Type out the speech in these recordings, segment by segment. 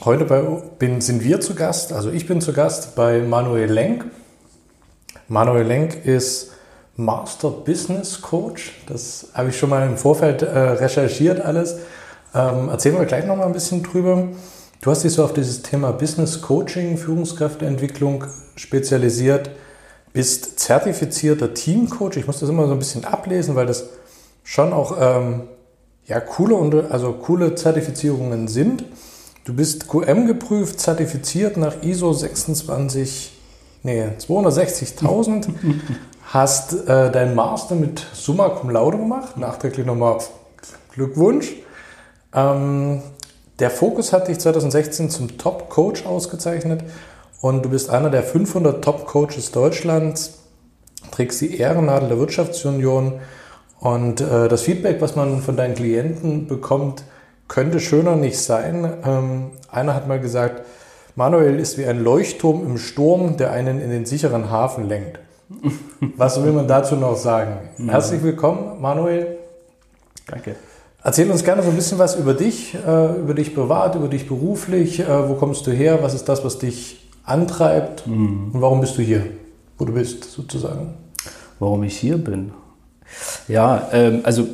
Heute bei, bin, sind wir zu Gast, also ich bin zu Gast bei Manuel Lenk. Manuel Lenk ist Master Business Coach. Das habe ich schon mal im Vorfeld äh, recherchiert alles. Ähm, erzählen wir gleich noch mal ein bisschen drüber. Du hast dich so auf dieses Thema Business Coaching, Führungskräfteentwicklung spezialisiert, bist zertifizierter Teamcoach. Ich muss das immer so ein bisschen ablesen, weil das schon auch ähm, ja, coole, also coole Zertifizierungen sind. Du bist QM geprüft, zertifiziert nach ISO 26, nee, 260.000, hast äh, deinen Master mit Summa Cum Laude gemacht, nachträglich nochmal Glückwunsch. Ähm, der Fokus hat dich 2016 zum Top Coach ausgezeichnet und du bist einer der 500 Top Coaches Deutschlands, trägst die Ehrennadel der Wirtschaftsunion und äh, das Feedback, was man von deinen Klienten bekommt, könnte schöner nicht sein. Ähm, einer hat mal gesagt, Manuel ist wie ein Leuchtturm im Sturm, der einen in den sicheren Hafen lenkt. Was will man dazu noch sagen? Mhm. Herzlich willkommen, Manuel. Danke. Erzähl uns gerne so ein bisschen was über dich, äh, über dich privat, über dich beruflich. Äh, wo kommst du her? Was ist das, was dich antreibt? Mhm. Und warum bist du hier, wo du bist, sozusagen? Warum ich hier bin? Ja, ähm, also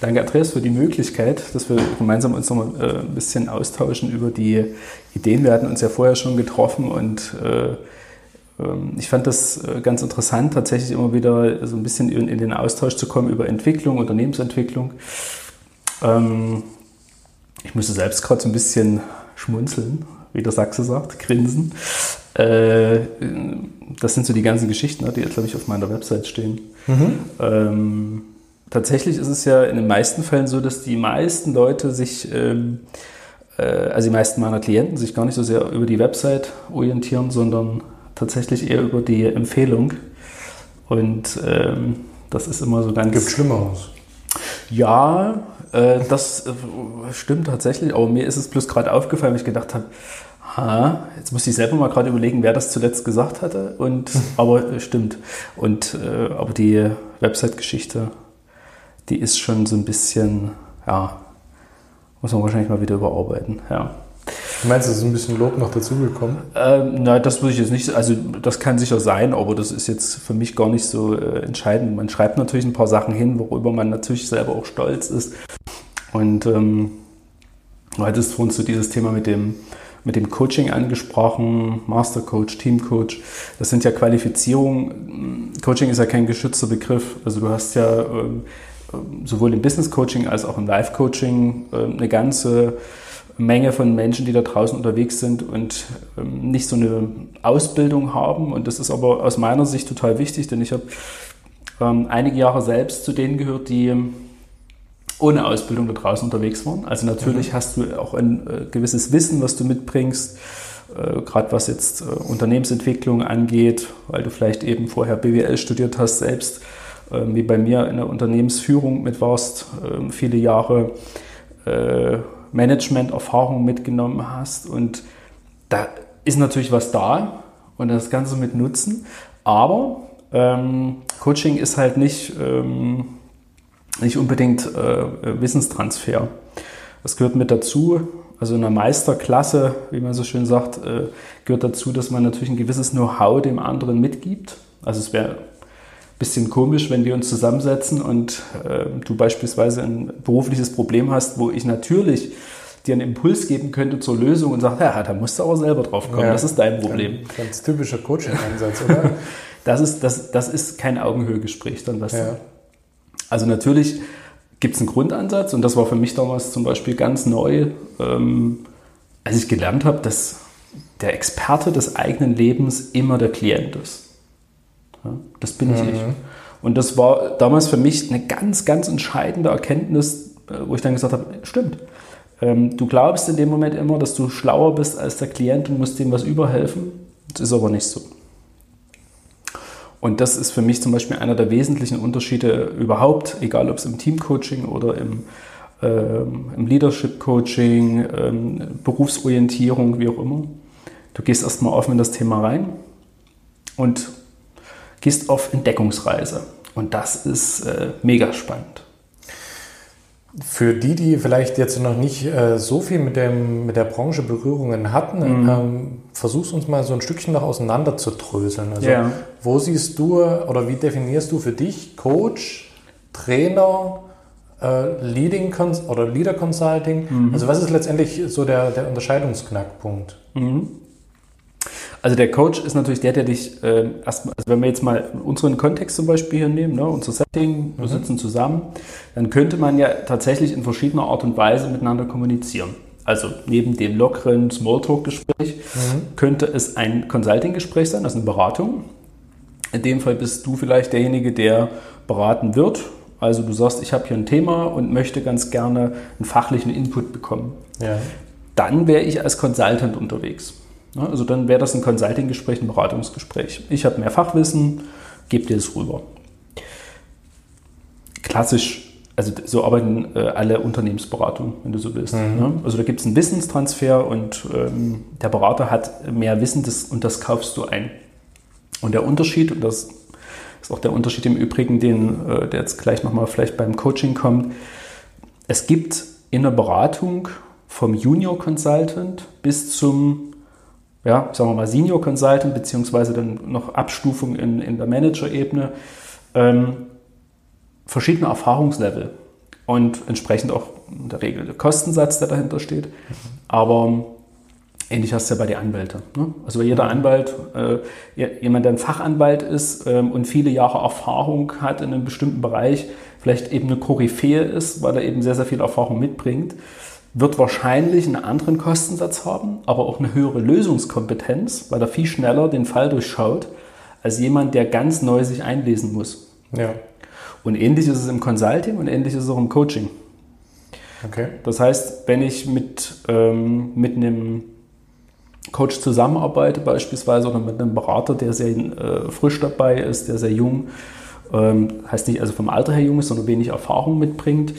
Danke, Andreas, für die Möglichkeit, dass wir gemeinsam uns noch mal äh, ein bisschen austauschen über die Ideen. Wir hatten uns ja vorher schon getroffen und äh, ähm, ich fand das äh, ganz interessant, tatsächlich immer wieder so ein bisschen in, in den Austausch zu kommen über Entwicklung, Unternehmensentwicklung. Ähm, ich musste selbst gerade so ein bisschen schmunzeln, wie der Sachse sagt, grinsen. Äh, das sind so die ganzen Geschichten, ne, die jetzt, glaube ich, auf meiner Website stehen. Mhm. Ähm, tatsächlich ist es ja in den meisten Fällen so, dass die meisten Leute sich, ähm, äh, also die meisten meiner Klienten sich gar nicht so sehr über die Website orientieren, sondern tatsächlich eher über die Empfehlung. Und ähm, das ist immer so ganz. Gibt Schlimmeres. Ja, äh, das äh, stimmt tatsächlich, aber mir ist es bloß gerade aufgefallen, weil ich gedacht habe, ha, jetzt muss ich selber mal gerade überlegen, wer das zuletzt gesagt hatte. Und aber äh, stimmt. Und äh, aber die Website-Geschichte die ist schon so ein bisschen, ja, muss man wahrscheinlich mal wieder überarbeiten, ja. Du meinst, es ist ein bisschen Lob noch dazugekommen? Ähm, nein, das würde ich jetzt nicht, also das kann sicher sein, aber das ist jetzt für mich gar nicht so äh, entscheidend. Man schreibt natürlich ein paar Sachen hin, worüber man natürlich selber auch stolz ist. Und ähm, du hattest vorhin so dieses Thema mit dem, mit dem Coaching angesprochen, Master Coach, Team Coach. Das sind ja Qualifizierungen. Coaching ist ja kein geschützter Begriff. Also du hast ja ähm, sowohl im Business Coaching als auch im Life Coaching ähm, eine ganze Menge von Menschen, die da draußen unterwegs sind und ähm, nicht so eine Ausbildung haben. Und das ist aber aus meiner Sicht total wichtig, denn ich habe ähm, einige Jahre selbst zu denen gehört, die ohne Ausbildung da draußen unterwegs waren. Also natürlich mhm. hast du auch ein äh, gewisses Wissen, was du mitbringst, äh, gerade was jetzt äh, Unternehmensentwicklung angeht, weil du vielleicht eben vorher BWL studiert hast selbst ähm, wie bei mir in der Unternehmensführung mit warst, ähm, viele Jahre äh, Management-Erfahrung mitgenommen hast. Und da ist natürlich was da und das Ganze mit nutzen. Aber ähm, Coaching ist halt nicht, ähm, nicht unbedingt äh, Wissenstransfer. Das gehört mit dazu. Also in einer Meisterklasse, wie man so schön sagt, äh, gehört dazu, dass man natürlich ein gewisses Know-how dem anderen mitgibt. Also es wäre bisschen komisch, wenn wir uns zusammensetzen und äh, du beispielsweise ein berufliches Problem hast, wo ich natürlich dir einen Impuls geben könnte zur Lösung und sage, ja, da musst du aber selber drauf kommen, ja, das ist dein Problem. Ganz, ganz typischer Coaching-Ansatz, oder? das ist, das, das ist kein Augenhöhegespräch dann, was Ja. Also natürlich gibt es einen Grundansatz und das war für mich damals zum Beispiel ganz neu, ähm, als ich gelernt habe, dass der Experte des eigenen Lebens immer der Klient ist. Das bin ich ich. Und das war damals für mich eine ganz, ganz entscheidende Erkenntnis, äh, wo ich dann gesagt habe, stimmt. Ähm, du glaubst in dem Moment immer, dass du schlauer bist als der Klient und musst dem was überhelfen. Das ist aber nicht so. Und das ist für mich zum Beispiel einer der wesentlichen Unterschiede überhaupt, egal ob es im Teamcoaching oder im, ähm, im Leadership-Coaching, ähm, Berufsorientierung, wie auch immer. Du gehst erstmal offen in das Thema rein und gehst auf Entdeckungsreise. Und das ist äh, mega spannend. Für die, die vielleicht jetzt noch nicht äh, so viel mit, dem, mit der Branche Berührungen hatten, ähm, versuchst uns mal so ein Stückchen noch auseinander zu dröseln. Also, Ja. wo siehst du oder wie definierst du für dich Coach, Trainer, äh, Leading Cons oder Leader Consulting? Also, was ist letztendlich so der, der Unterscheidungsknackpunkt? Also der Coach ist natürlich der, der dich äh, erstmal, also wenn wir jetzt mal unseren Kontext zum Beispiel hier nehmen, ne, unser Setting, wir sitzen zusammen, dann könnte man ja tatsächlich in verschiedener Art und Weise miteinander kommunizieren. Also neben dem lockeren Smalltalk-Gespräch könnte es ein Consulting-Gespräch sein, also eine Beratung. In dem Fall bist du vielleicht derjenige, der beraten wird. Also du sagst, ich habe hier ein Thema und möchte ganz gerne einen fachlichen Input bekommen Ja. dann wäre ich als Consultant unterwegs. Ja, Also dann wäre das ein Consulting-Gespräch, ein Beratungsgespräch. Ich habe mehr Fachwissen, gebe dir das rüber. Klassisch, also so arbeiten äh, alle Unternehmensberatungen, wenn du so willst. Ne? Also da gibt es einen Wissenstransfer und ähm, der Berater hat mehr Wissen das, und das kaufst du ein. Und der Unterschied, und das ist auch der Unterschied im Übrigen, den, äh, der jetzt gleich nochmal vielleicht beim Coaching kommt, es gibt in der Beratung vom Junior Consultant bis zum, ja, sagen wir mal Senior Consultant, beziehungsweise dann noch Abstufung in, in der Manager-Ebene, ähm, verschiedene Erfahrungslevel und entsprechend auch in der Regel der Kostensatz, der dahinter steht. Aber ähnlich hast du ja bei den Anwälten. Ne? Also jeder Anwalt, äh, jemand, der ein Fachanwalt ist ähm, und viele Jahre Erfahrung hat in einem bestimmten Bereich, vielleicht eben eine Koryphäe ist, weil er eben sehr, sehr viel Erfahrung mitbringt, wird wahrscheinlich einen anderen Kostensatz haben, aber auch eine höhere Lösungskompetenz, weil er viel schneller den Fall durchschaut, als jemand, der ganz neu sich einlesen muss. Ja. Und ähnlich ist es im Consulting und ähnlich ist es auch im Coaching. Okay. Das heißt, wenn ich mit, ähm, mit einem Coach zusammenarbeite beispielsweise oder mit einem Berater, der sehr äh, frisch dabei ist, der sehr jung, ähm, heißt nicht also vom Alter her jung ist, sondern wenig Erfahrung mitbringt,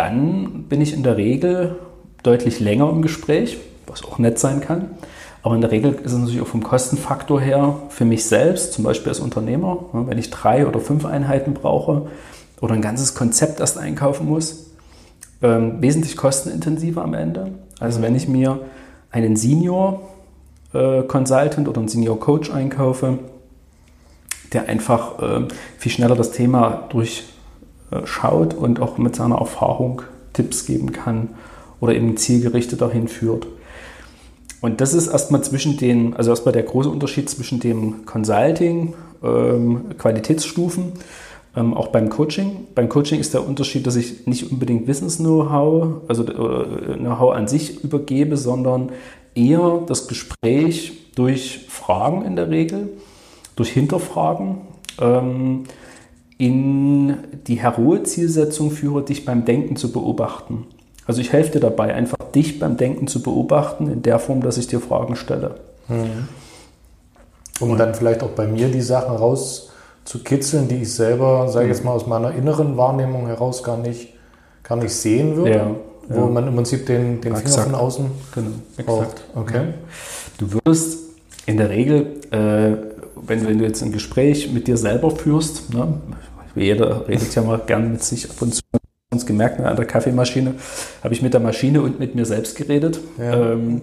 dann bin ich in der Regel deutlich länger im Gespräch, was auch nett sein kann. Aber in der Regel ist es natürlich auch vom Kostenfaktor her für mich selbst, zum Beispiel als Unternehmer, ne, wenn ich drei oder fünf Einheiten brauche oder ein ganzes Konzept erst einkaufen muss, ähm, wesentlich kostenintensiver am Ende. Also wenn ich mir einen Senior äh, Consultant oder einen Senior Coach einkaufe, der einfach äh, viel schneller das Thema durchschaut und auch mit seiner Erfahrung Tipps geben kann oder eben zielgerichteter hinführt. Und das ist erstmal zwischen den, also erstmal der große Unterschied zwischen dem Consulting, ähm, Qualitätsstufen, ähm, auch beim Coaching. Beim Coaching ist der Unterschied, dass ich nicht unbedingt Wissens-Know-how, also äh, Know-how an sich übergebe, sondern eher das Gespräch durch Fragen in der Regel, durch Hinterfragen, ähm, in die heroe Zielsetzung führe, dich beim Denken zu beobachten. Also ich helfe dir dabei, einfach dich beim Denken zu beobachten, in der Form, dass ich dir Fragen stelle. Um dann vielleicht auch bei mir die Sachen rauszukitzeln, die ich selber, sage ich jetzt mal, aus meiner inneren Wahrnehmung heraus gar nicht, gar nicht sehen würde. Ja, Wo ja. man im Prinzip den, den Finger Exakt. von außen Genau, braucht. Okay. Du wirst in der Regel, äh, wenn, wenn du jetzt ein Gespräch mit dir selber führst, ne, jeder redet ja mal gern mit sich ab und zu, uns gemerkt, ne, an der Kaffeemaschine habe ich mit der Maschine und mit mir selbst geredet. Ja. Ähm,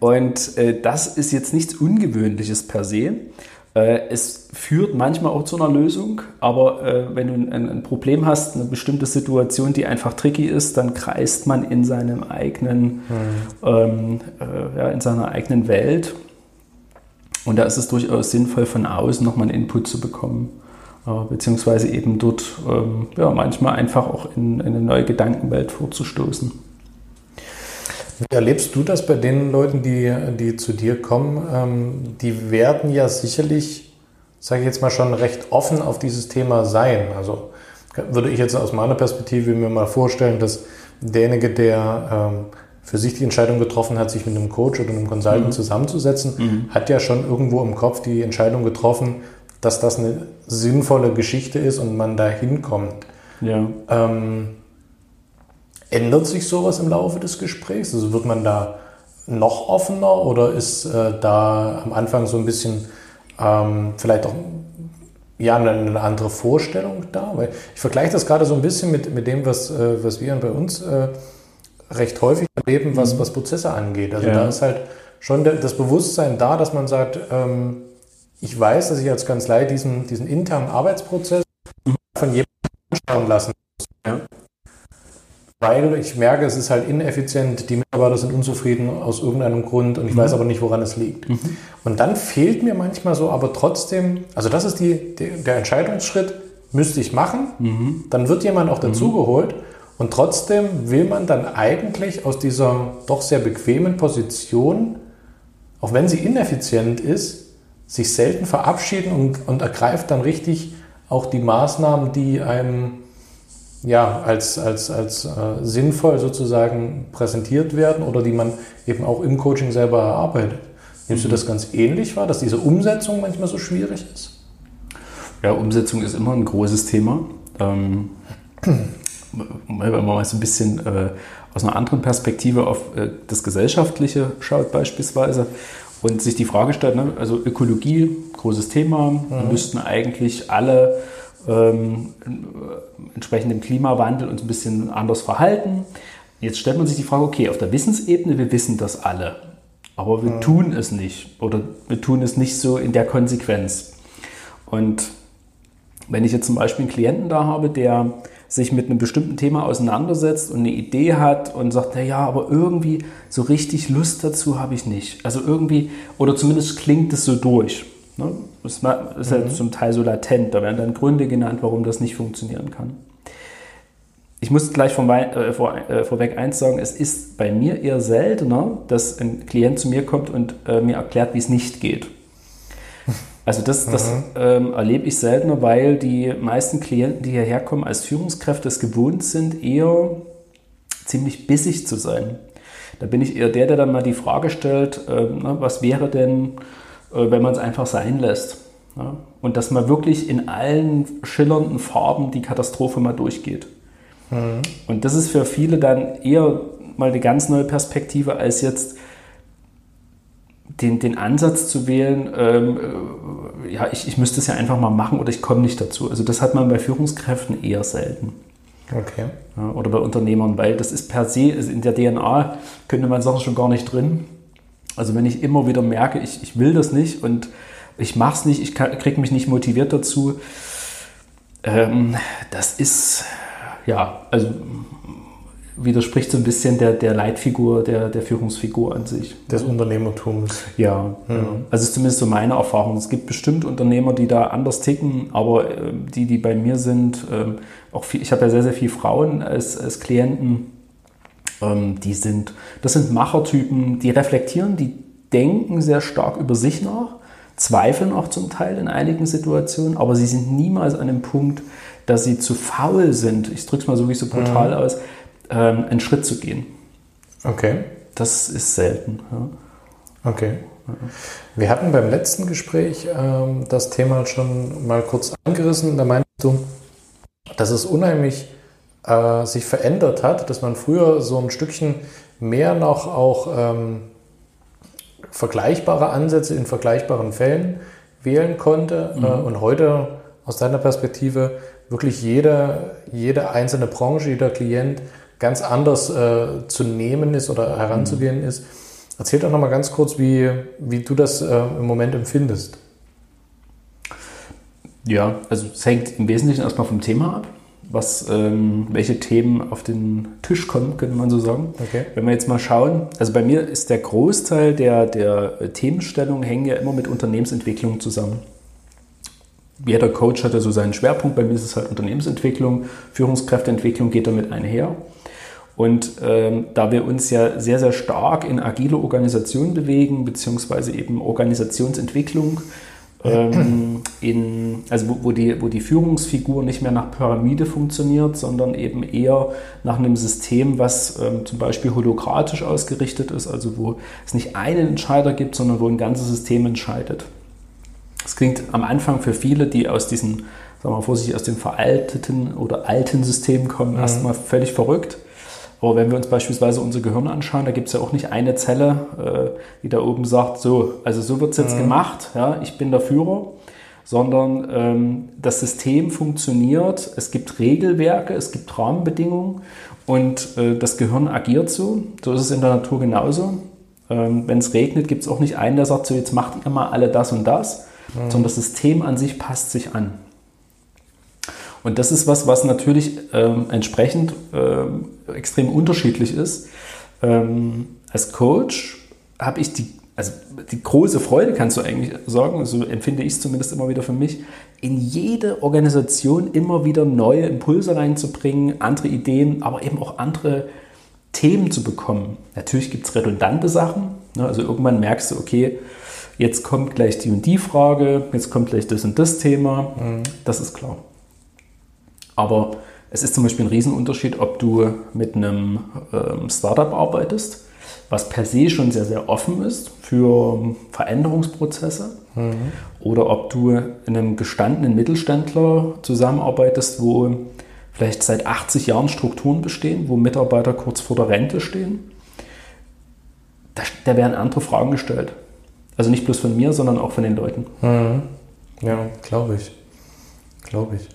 und äh, das ist jetzt nichts Ungewöhnliches per se. Äh, es führt manchmal auch zu einer Lösung, aber äh, wenn du ein, ein Problem hast, eine bestimmte Situation, die einfach tricky ist, dann kreist man in seinem eigenen, ähm, äh, ja, in seiner eigenen Welt Und da ist es durchaus sinnvoll, von außen nochmal einen Input zu bekommen, äh, beziehungsweise eben dort ähm, ja, manchmal einfach auch in, in eine neue Gedankenwelt vorzustoßen. Wie erlebst du das bei den Leuten, die, die zu dir kommen? Ähm, die werden ja sicherlich, sage ich jetzt mal, schon recht offen auf dieses Thema sein. Also würde ich jetzt aus meiner Perspektive mir mal vorstellen, dass derjenige, der ähm, für sich die Entscheidung getroffen hat, sich mit einem Coach oder einem Consultant mhm. zusammenzusetzen, mhm. hat ja schon irgendwo im Kopf die Entscheidung getroffen, dass das eine sinnvolle Geschichte ist und man da hinkommt. Ja. Ähm, ändert sich sowas im Laufe des Gesprächs? Also wird man da noch offener oder ist äh, da am Anfang so ein bisschen ähm, vielleicht auch ja, eine, andere Vorstellung da? Weil ich vergleiche das gerade so ein bisschen mit, mit dem, was, äh, was wir bei uns äh, recht häufig erleben, was, mhm. was Prozesse angeht. Also ja. da ist halt schon das Bewusstsein da, dass man sagt, ähm, ich weiß, dass ich als Kanzlei diesen, diesen internen Arbeitsprozess mhm. von jemandem anschauen lassen muss. Ja. Weil ich merke, es ist halt ineffizient, die Mitarbeiter sind unzufrieden aus irgendeinem Grund und ich mhm. weiß aber nicht, woran es liegt. Mhm. Und dann fehlt mir manchmal so, aber trotzdem, also das ist die, die der Entscheidungsschritt, müsste ich machen, mhm. dann wird jemand auch dazugeholt und trotzdem will man dann eigentlich aus dieser doch sehr bequemen Position, auch wenn sie ineffizient ist, sich selten verabschieden und, und ergreift dann richtig auch die Maßnahmen, die einem ja, als, als, als äh, sinnvoll sozusagen präsentiert werden oder die man eben auch im Coaching selber erarbeitet. Nimmst mhm. du das ganz ähnlich wahr, dass diese Umsetzung manchmal so schwierig ist? Ja, Umsetzung ist immer ein großes Thema. Ähm, wenn man mal so ein bisschen äh, aus einer anderen Perspektive auf äh, das Gesellschaftliche schaut beispielsweise und sich die Frage stellt, ne, also Ökologie, großes Thema, mhm. müssten eigentlich alle ähm, entsprechend dem Klimawandel uns ein bisschen anders verhalten. Jetzt stellt man sich die Frage, okay, auf der Wissensebene, wir wissen das alle, aber wir mhm. tun es nicht oder wir tun es nicht so in der Konsequenz. Und wenn ich jetzt zum Beispiel einen Klienten da habe, der sich mit einem bestimmten Thema auseinandersetzt und eine Idee hat und sagt, naja, aber irgendwie so richtig Lust dazu habe ich nicht. Also irgendwie, oder zumindest klingt es so durch. Ne? Das ist ja mhm. zum Teil so latent. Da werden dann Gründe genannt, warum das nicht funktionieren kann. Ich muss gleich vom, äh, vor, äh, vorweg eins sagen, es ist bei mir eher seltener, dass ein Klient zu mir kommt und äh, mir erklärt, wie es nicht geht. Also das, das mhm. ähm, erlebe ich seltener, weil die meisten Klienten, die hierher kommen als Führungskräfte, es gewohnt sind, eher ziemlich bissig zu sein. Da bin ich eher der, der dann mal die Frage stellt, äh, na, was wäre denn, äh, wenn man es einfach sein lässt? Ja? Und dass man wirklich in allen schillernden Farben die Katastrophe mal durchgeht. Mhm. Und das ist für viele dann eher mal eine ganz neue Perspektive als jetzt den, den Ansatz zu wählen, ähm, äh, ja, ich, ich müsste es ja einfach mal machen oder ich komme nicht dazu. Also das hat man bei Führungskräften eher selten. Okay. Ja, oder bei Unternehmern, weil das ist per se, ist in der DNA könnte man sagen, schon gar nicht drin. Also wenn ich immer wieder merke, ich, ich will das nicht und ich mache es nicht, ich kriege mich nicht motiviert dazu, ähm, das ist, ja, also widerspricht so ein bisschen der, der Leitfigur, der, der Führungsfigur an sich. Des Unternehmertums. Ja, mhm. ja. also ist zumindest so meine Erfahrung. Es gibt bestimmt Unternehmer, die da anders ticken, aber äh, die, die bei mir sind, äh, auch viel, ich habe ja sehr, sehr viele Frauen als, als Klienten, ähm, die sind, das sind Machertypen, die reflektieren, die denken sehr stark über sich nach, zweifeln auch zum Teil in einigen Situationen, aber sie sind niemals an dem Punkt, dass sie zu faul sind, ich drücke es mal so wie so brutal mhm. aus, ähm, einen Schritt zu gehen. Okay. Das ist selten. Ja. Okay. Wir hatten beim letzten Gespräch ähm, das Thema schon mal kurz angerissen. Da meinst du, dass es unheimlich äh, sich verändert hat, dass man früher so ein Stückchen mehr noch auch ähm, vergleichbare Ansätze in vergleichbaren Fällen wählen konnte mhm. äh, und heute aus deiner Perspektive wirklich jede, jede einzelne Branche, jeder Klient ganz anders äh, zu nehmen ist oder heranzugehen mhm. ist. Erzähl doch nochmal ganz kurz, wie, wie du das äh, im Moment empfindest. Ja, also es hängt im Wesentlichen erstmal vom Thema ab. was, ähm, welche Themen auf den Tisch kommen, könnte man so sagen. Okay. Wenn wir jetzt mal schauen, also bei mir ist der Großteil der, der Themenstellungen hängen ja immer mit Unternehmensentwicklung zusammen. Jeder Coach hat ja so seinen Schwerpunkt, bei mir ist es halt Unternehmensentwicklung, Führungskräfteentwicklung geht damit einher. Und ähm, da wir uns ja sehr, sehr stark in agile Organisationen bewegen, beziehungsweise eben Organisationsentwicklung, ähm, in, also wo, wo, die, wo die Führungsfigur nicht mehr nach Pyramide funktioniert, sondern eben eher nach einem System, was ähm, zum Beispiel holokratisch ausgerichtet ist, also wo es nicht einen Entscheider gibt, sondern wo ein ganzes System entscheidet. Das klingt am Anfang für viele, die aus diesen, sagen wir mal vorsichtig, aus den veralteten oder alten Systemen kommen, mhm. erstmal völlig verrückt. Aber wenn wir uns beispielsweise unser Gehirn anschauen, da gibt es ja auch nicht eine Zelle, äh, die da oben sagt, so, also so wird es jetzt mhm. gemacht, ja, ich bin der Führer, sondern ähm, das System funktioniert, es gibt Regelwerke, es gibt Rahmenbedingungen und äh, das Gehirn agiert so. So ist es in der Natur genauso. Ähm, wenn es regnet, gibt es auch nicht einen, der sagt, so jetzt macht ihr mal alle das und das, mhm. sondern das System an sich passt sich an. Und das ist was, was natürlich ähm, entsprechend ähm, extrem unterschiedlich ist. Ähm, als Coach habe ich die, also die große Freude, kannst du eigentlich sagen, so empfinde ich es zumindest immer wieder für mich, in jede Organisation immer wieder neue Impulse reinzubringen, andere Ideen, aber eben auch andere Themen zu bekommen. Natürlich gibt es redundante Sachen. Ne? Also irgendwann merkst du, okay, jetzt kommt gleich die und die Frage, jetzt kommt gleich das und das Thema. Mhm. Das ist klar. Aber es ist zum Beispiel ein Riesenunterschied, ob du mit einem ähm, Startup arbeitest, was per se schon sehr, sehr offen ist für Veränderungsprozesse, mhm. oder ob du in einem gestandenen Mittelständler zusammenarbeitest, wo vielleicht seit 80 Jahren Strukturen bestehen, wo Mitarbeiter kurz vor der Rente stehen. Da, da werden andere Fragen gestellt. Also nicht bloß von mir, sondern auch von den Leuten. Mhm. Ja, glaube ich. Glaube ich.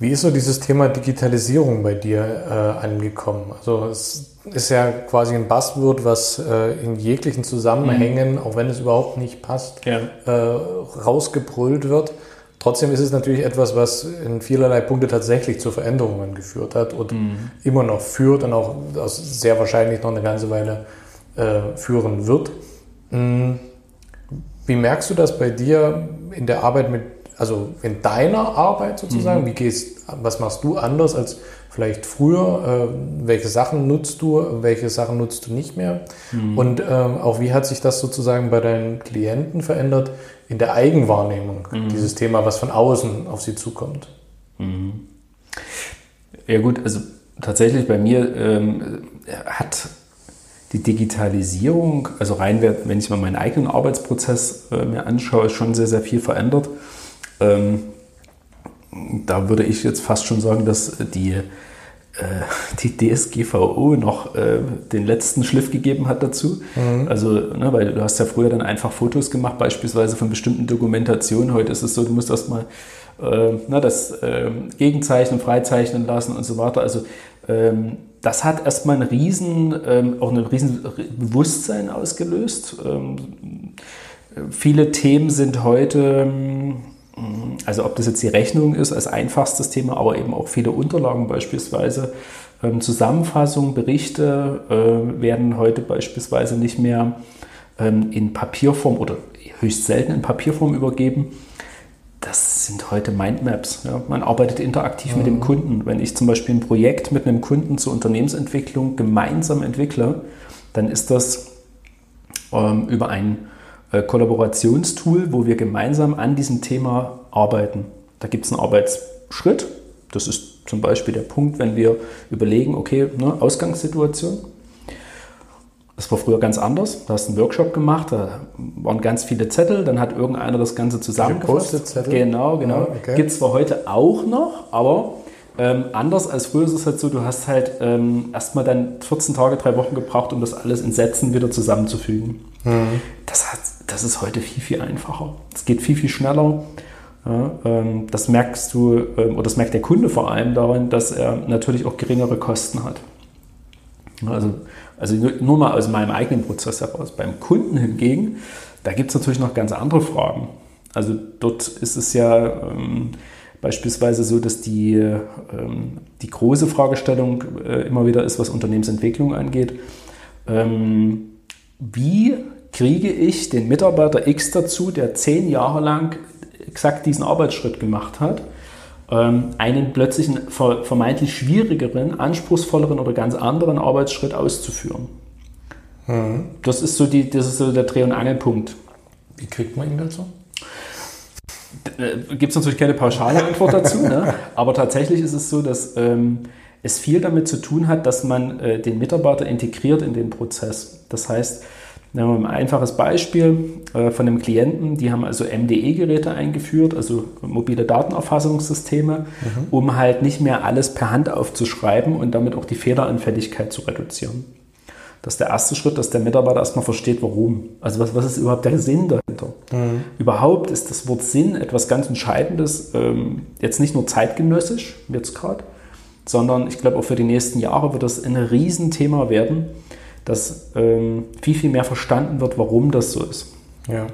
Wie ist so dieses Thema Digitalisierung bei dir äh, angekommen? Also es ist ja quasi ein Buzzword, was äh, in jeglichen Zusammenhängen, mhm. auch wenn es überhaupt nicht passt, ja. äh, rausgebrüllt wird. Trotzdem ist es natürlich etwas, was in vielerlei Punkte tatsächlich zu Veränderungen geführt hat und mhm. immer noch führt und auch sehr wahrscheinlich noch eine ganze Weile äh, führen wird. Mhm. Wie merkst du das bei dir in der Arbeit mit also in deiner Arbeit sozusagen, mhm. wie gehst, was machst du anders als vielleicht früher? Äh, welche Sachen nutzt du, welche Sachen nutzt du nicht mehr? Mhm. Und ähm, auch wie hat sich das sozusagen bei deinen Klienten verändert in der Eigenwahrnehmung, mhm. dieses Thema, was von außen auf sie zukommt? Mhm. Ja gut, also tatsächlich bei mir ähm, hat die Digitalisierung, also rein, wenn ich mal meinen eigenen Arbeitsprozess äh, mir anschaue, schon sehr, sehr viel verändert. Ähm, da würde ich jetzt fast schon sagen, dass die, äh, die DSGVO noch äh, den letzten Schliff gegeben hat dazu. Mhm. Also, ne, weil du hast ja früher dann einfach Fotos gemacht, beispielsweise von bestimmten Dokumentationen. Heute ist es so, du musst erstmal äh, ne, das äh, gegenzeichnen, freizeichnen lassen und so weiter. Also ähm, das hat erstmal ein riesen, ähm, auch ein riesen Bewusstsein ausgelöst. Ähm, viele Themen sind heute ähm, also ob das jetzt die Rechnung ist als einfachstes Thema, aber eben auch viele Unterlagen beispielsweise. Ähm, Zusammenfassungen, Berichte äh, werden heute beispielsweise nicht mehr ähm, in Papierform oder höchst selten in Papierform übergeben. Das sind heute Mindmaps. Ja. Man arbeitet interaktiv mhm. mit dem mhm. Kunden. Wenn ich zum Beispiel ein Projekt mit einem Kunden zur Unternehmensentwicklung gemeinsam entwickle, dann ist das ähm, über ein äh, Kollaborationstool, wo wir gemeinsam an diesem Thema arbeiten. Da gibt es einen Arbeitsschritt. Das ist zum Beispiel der Punkt, wenn wir überlegen, okay, ne, Ausgangssituation. Das war früher ganz anders. Da hast du einen Workshop gemacht, da waren ganz viele Zettel, dann hat irgendeiner das Ganze zusammengefasst. Genau, genau. Ja, okay. Gibt es zwar heute auch noch, aber ähm, anders als früher ist es halt so, du hast halt ähm, erstmal dann 14 Tage, drei Wochen gebraucht, um das alles in Sätzen wieder zusammenzufügen. Mhm. Das, hat, das ist heute viel, viel einfacher. Es geht viel, viel schneller. Ja, ähm, das merkst du, ähm, oder das merkt der Kunde vor allem daran, dass er natürlich auch geringere Kosten hat. Also, also nur mal aus meinem eigenen Prozess heraus. Beim Kunden hingegen, da gibt es natürlich noch ganz andere Fragen. Also dort ist es ja, ähm, beispielsweise so, dass die, ähm, die große Fragestellung äh, immer wieder ist, was Unternehmensentwicklung angeht. Ähm, wie kriege ich den Mitarbeiter X dazu, der zehn Jahre lang exakt diesen Arbeitsschritt gemacht hat, ähm, einen plötzlichen vermeintlich schwierigeren, anspruchsvolleren oder ganz anderen Arbeitsschritt auszuführen? Mhm. Das, ist so die, das ist so der Dreh- und Angelpunkt. Wie kriegt man ihn dazu? Äh, Gibt es natürlich keine pauschale Antwort dazu, ne? aber tatsächlich ist es so, dass ähm, es viel damit zu tun hat, dass man äh, den Mitarbeiter integriert in den Prozess. Das heißt, ein einfaches Beispiel äh, von einem Klienten, die haben also MDE-Geräte eingeführt, also mobile Datenerfassungssysteme, mhm. um halt nicht mehr alles per Hand aufzuschreiben und damit auch die Fehleranfälligkeit zu reduzieren. Das ist der erste Schritt, dass der Mitarbeiter erstmal versteht, warum. Also was, was ist überhaupt der Sinn dahinter? Mhm. Überhaupt ist das Wort Sinn etwas ganz Entscheidendes, ähm, jetzt nicht nur zeitgenössisch, jetzt gerade, sondern ich glaube auch für die nächsten Jahre wird das ein Riesenthema werden, dass ähm, viel, viel mehr verstanden wird, warum das so ist. Ja.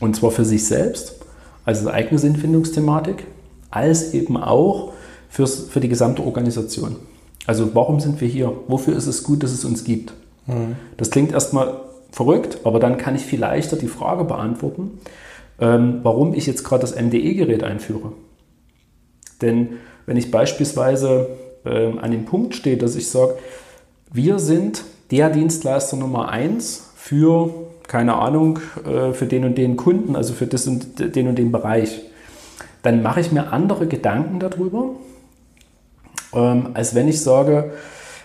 Und zwar für sich selbst, als eigene Sinnfindungsthematik, als eben auch fürs, für die gesamte Organisation. Also warum sind wir hier? Wofür ist es gut, dass es uns gibt? Mhm. Das klingt erstmal verrückt, aber dann kann ich viel leichter die Frage beantworten, ähm, warum ich jetzt gerade das MDE-Gerät einführe. Denn wenn ich beispielsweise ähm, an dem Punkt stehe, dass ich sage, wir sind der Dienstleister Nummer eins für, keine Ahnung, äh, für den und den Kunden, also für das und den und den Bereich, dann mache ich mir andere Gedanken darüber, ähm, als wenn ich sage,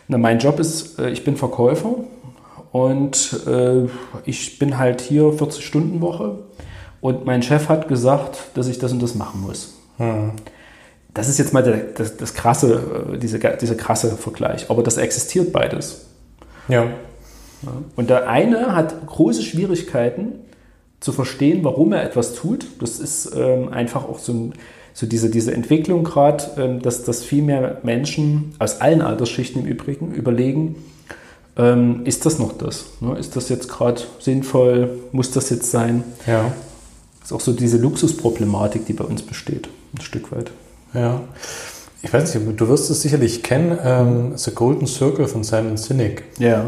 na, mein Job ist, äh, ich bin Verkäufer und äh, ich bin halt hier 40-Stunden-Woche und mein Chef hat gesagt, dass ich das und das machen muss. Hm. Das ist jetzt mal der, das, das krasse, diese, dieser krasse Vergleich. Aber das existiert beides. Ja. Und der eine hat große Schwierigkeiten zu verstehen, warum er etwas tut. Das ist ähm, einfach auch so, ein, so diese, diese Entwicklung gerade, ähm, dass, dass viel mehr Menschen aus allen Altersschichten im Übrigen überlegen, ähm, ist das noch das? Ne? Ist das jetzt gerade sinnvoll? Muss das jetzt sein? Ja. Das ist auch so diese Luxusproblematik, die bei uns besteht, ein Stück weit. Ja. Ich weiß nicht, du wirst es sicherlich kennen, ähm, The Golden Circle von Simon Sinek. Ja.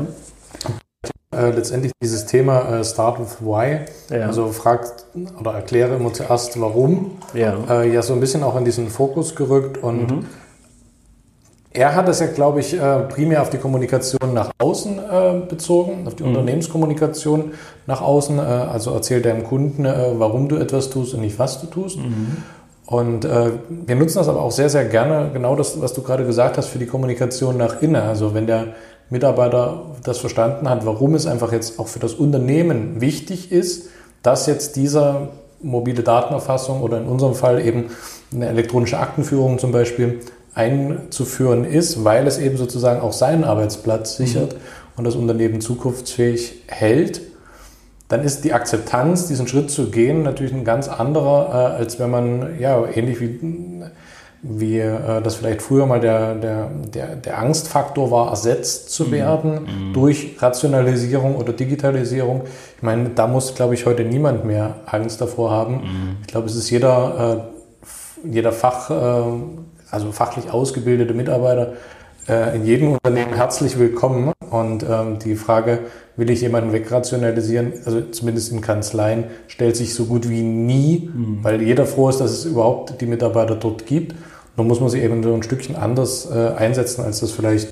Äh, letztendlich dieses Thema äh, Start with Why, ja. also fragt oder erkläre immer zuerst warum, ja, äh, ja so ein bisschen auch in diesen Fokus gerückt und mhm. er hat es ja, glaube ich, äh, primär auf die Kommunikation nach außen äh, bezogen, auf die mhm. Unternehmenskommunikation nach außen, äh, also erzähl deinem Kunden, warum du etwas tust und nicht was du tust. Mhm. Und äh, wir nutzen das aber auch sehr, sehr gerne, genau das, was du gerade gesagt hast, für die Kommunikation nach innen. Also wenn der Mitarbeiter das verstanden hat, warum es einfach jetzt auch für das Unternehmen wichtig ist, dass jetzt diese mobile Datenerfassung oder in unserem Fall eben eine elektronische Aktenführung zum Beispiel einzuführen ist, weil es eben sozusagen auch seinen Arbeitsplatz sichert mhm. und das Unternehmen zukunftsfähig hält dann ist die Akzeptanz, diesen Schritt zu gehen, natürlich ein ganz anderer, äh, als wenn man, ja, ähnlich wie, wie äh, das vielleicht früher mal der, der, der, der Angstfaktor war, ersetzt zu mhm. werden mhm. durch Rationalisierung oder Digitalisierung. Ich meine, da muss, glaube ich, heute niemand mehr Angst davor haben. Mhm. Ich glaube, es ist jeder, äh, jeder Fach, äh, also fachlich ausgebildete Mitarbeiter äh, in jedem Unternehmen herzlich willkommen. Und ähm, die Frage, will ich jemanden wegrationalisieren, also zumindest in Kanzleien, stellt sich so gut wie nie, mhm. weil jeder froh ist, dass es überhaupt die Mitarbeiter dort gibt. Nun muss man sie eben so ein Stückchen anders äh, einsetzen, als das vielleicht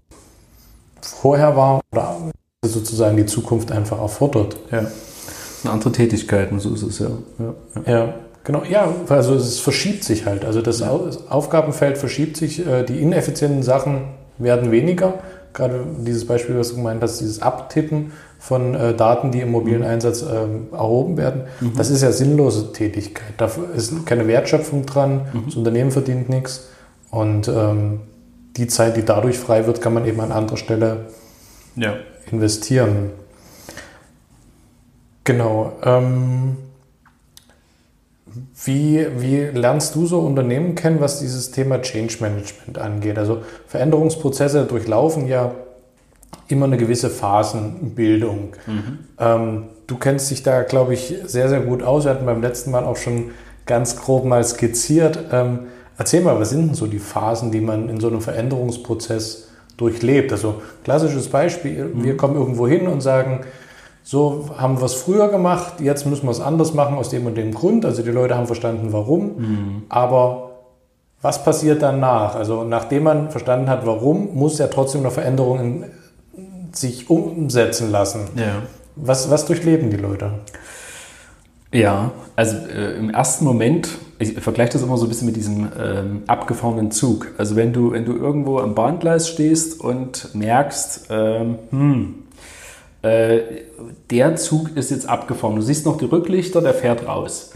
vorher war oder sozusagen die Zukunft einfach erfordert. Ja. Das sind andere Tätigkeiten, so ist es ja. Ja, ja. ja genau. Ja, also es verschiebt sich halt. Also das ja. Aufgabenfeld verschiebt sich, äh, die ineffizienten Sachen werden weniger. Gerade dieses Beispiel, was du gemeint hast, dieses Abtippen von äh, Daten, die im mobilen mhm. Einsatz ähm, erhoben werden, mhm. das ist ja sinnlose Tätigkeit. Da ist keine Wertschöpfung dran, mhm. das Unternehmen verdient nichts und ähm, die Zeit, die dadurch frei wird, kann man eben an anderer Stelle ja. investieren. Genau. Ähm, wie, wie lernst du so Unternehmen kennen, was dieses Thema Change Management angeht? Also Veränderungsprozesse durchlaufen ja immer eine gewisse Phasenbildung. Mhm. Ähm, du kennst dich da, glaube ich, sehr, sehr gut aus. Wir hatten beim letzten Mal auch schon ganz grob mal skizziert. Ähm, Erzähl mal, was sind denn so die Phasen, die man in so einem Veränderungsprozess durchlebt? Also klassisches Beispiel, mhm. wir kommen irgendwo hin und sagen, so haben wir es früher gemacht, jetzt müssen wir es anders machen aus dem und dem Grund. Also die Leute haben verstanden, warum. Mhm. Aber was passiert danach? Also nachdem man verstanden hat, warum, muss ja trotzdem eine Veränderung in, sich umsetzen lassen. Ja. Was, was durchleben die Leute? Ja, also äh, im ersten Moment, ich vergleiche das immer so ein bisschen mit diesem ähm, abgefahrenen Zug. Also wenn du, wenn du irgendwo am Bahngleis stehst und merkst, ähm, hm, äh, der Zug ist jetzt abgefahren. Du siehst noch die Rücklichter, der fährt raus.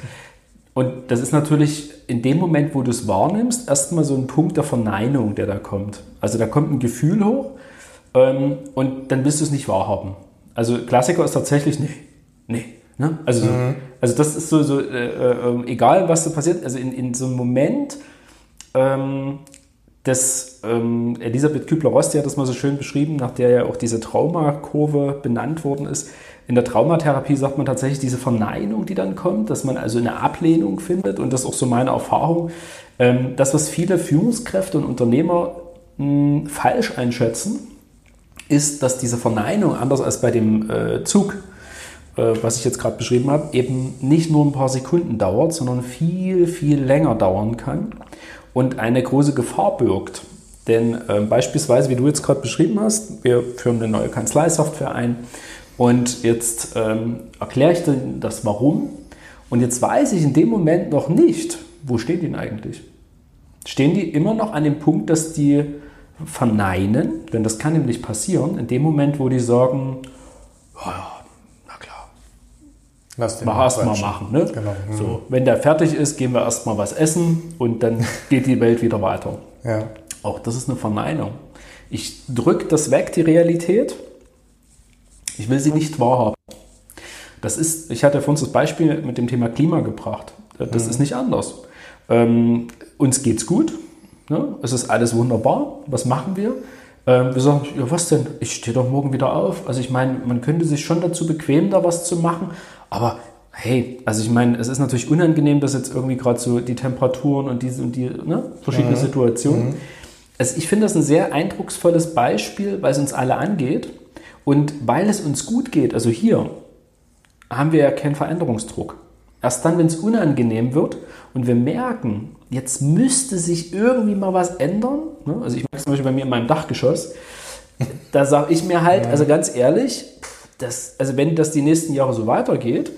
Und das ist natürlich in dem Moment, wo du es wahrnimmst, erstmal so ein Punkt der Verneinung, der da kommt. Also da kommt ein Gefühl hoch ähm, und dann willst du es nicht wahrhaben. Also Klassiker ist tatsächlich, nee, nee. Ne? Also, mhm. also das ist so, so äh, äh, egal was da passiert, also in, in so einem Moment, ähm, das, ähm, Elisabeth Kübler-Ross, die hat das mal so schön beschrieben, nach der ja auch diese Traumakurve benannt worden ist. In der Traumatherapie sagt man tatsächlich diese Verneinung, die dann kommt, dass man also eine Ablehnung findet und das ist auch so meine Erfahrung. Ähm, das, was viele Führungskräfte und Unternehmer mh, hm, falsch einschätzen, ist, dass diese Verneinung, anders als bei dem äh, Zug, äh, was ich jetzt gerade beschrieben habe, eben nicht nur ein paar Sekunden dauert, sondern viel, viel länger dauern kann und eine große Gefahr birgt. Denn äh, beispielsweise, wie du jetzt gerade beschrieben hast, wir führen eine neue Kanzleisoftware ein und jetzt ähm, erkläre ich dir das Warum und jetzt weiß ich in dem Moment noch nicht, wo stehen die denn eigentlich? Stehen die immer noch an dem Punkt, dass die verneinen, denn das kann nämlich passieren, in dem Moment, wo die sagen, oh ja, Lass den mal erstmal machen. Ne? Genau. Mhm. So, wenn der fertig ist, gehen wir erstmal was essen und dann geht die Welt wieder weiter. Ja. Auch das ist eine Verneinung. Ich drücke das weg, die Realität. Ich will sie nicht wahrhaben. Das ist, ich hatte vorhin das Beispiel mit dem Thema Klima gebracht. Das mhm. ist nicht anders. Ähm, uns geht's gut, Ne? Es ist alles wunderbar. Was machen wir? Ähm, wir sagen, ja, was denn? Ich stehe doch morgen wieder auf. Also ich meine, man könnte sich schon dazu bequemen, da was zu machen, aber hey, also ich meine, es ist natürlich unangenehm, dass jetzt irgendwie gerade so die Temperaturen und diese und die ne, verschiedene mhm. Situationen. Mhm. Also ich finde das ein sehr eindrucksvolles Beispiel, weil es uns alle angeht und weil es uns gut geht. Also hier haben wir ja keinen Veränderungsdruck. Erst dann, wenn es unangenehm wird und wir merken, jetzt müsste sich irgendwie mal was ändern. Ne? Also ich merke zum Beispiel bei mir in meinem Dachgeschoss, da sage ich mir halt, also ganz ehrlich, das, also wenn das die nächsten Jahre so weitergeht,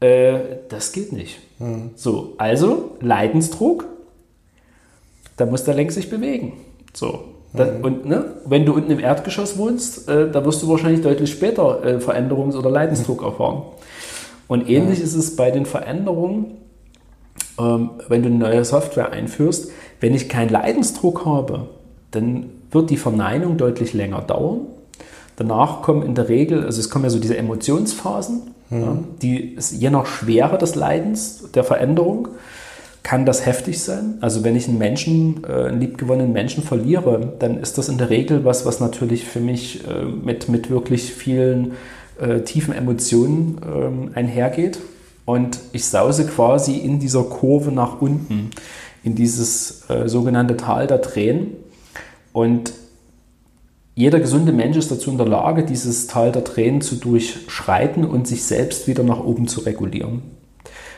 äh, das geht nicht. Mhm. So, also Leidensdruck, da muss der Lenk sich bewegen. So. Mhm. Und ne, wenn du unten im Erdgeschoss wohnst, äh, da wirst du wahrscheinlich deutlich später äh, Veränderungs- oder Leidensdruck erfahren. Und ähnlich ja. ist es bei den Veränderungen, ähm, wenn du eine neue Software einführst. Wenn ich keinen Leidensdruck habe, dann wird die Verneinung deutlich länger dauern. Danach kommen in der Regel, also es kommen ja so diese Emotionsphasen, mhm. ja, die je nach Schwere des Leidens, der Veränderung, kann das heftig sein. Also wenn ich einen Menschen, äh, einen liebgewonnenen Menschen verliere, dann ist das in der Regel was, was natürlich für mich äh, mit, mit wirklich vielen äh, tiefen Emotionen ähm, einhergeht. Und ich sause quasi in dieser Kurve nach unten, in dieses äh, sogenannte Tal der Tränen. Und jeder gesunde Mensch ist dazu in der Lage, dieses Tal der Tränen zu durchschreiten und sich selbst wieder nach oben zu regulieren.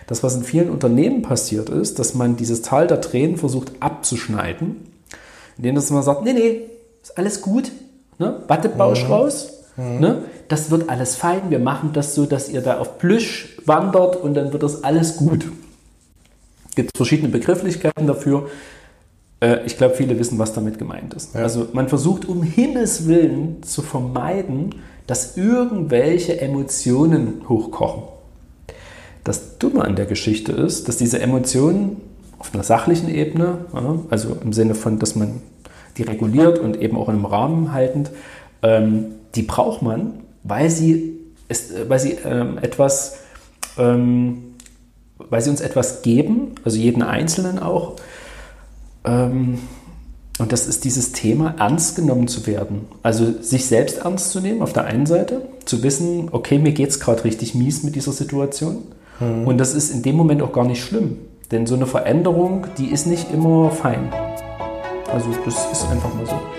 Das, was in vielen Unternehmen passiert ist, dass man dieses Tal der Tränen versucht abzuschneiden, indem man sagt, nee, nee, ist alles gut, ne? Wattebausch mhm. raus, mhm. Ne? das wird alles fein, wir machen das so, dass ihr da auf Plüsch wandert und dann wird das alles gut. Es gibt verschiedene Begrifflichkeiten dafür. Äh, ich glaube, viele wissen, was damit gemeint ist. Ja. Also man versucht um Himmels Willen zu vermeiden, dass irgendwelche Emotionen hochkochen. Das Dumme an der Geschichte ist, dass diese Emotionen auf einer sachlichen Ebene, also im Sinne von, dass man die reguliert und eben auch in einem Rahmen haltend, ähm, die braucht man, weil sie, ist, weil sie ähm, etwas, ähm, weil sie uns etwas geben, also jeden Einzelnen auch. Ähm, und das ist dieses Thema, ernst genommen zu werden. Also sich selbst ernst zu nehmen auf der einen Seite, zu wissen, okay, mir geht es gerade richtig mies mit dieser Situation. Mhm. Und das ist in dem Moment auch gar nicht schlimm. Denn so eine Veränderung, die ist nicht immer fein. Also das ist einfach mal so.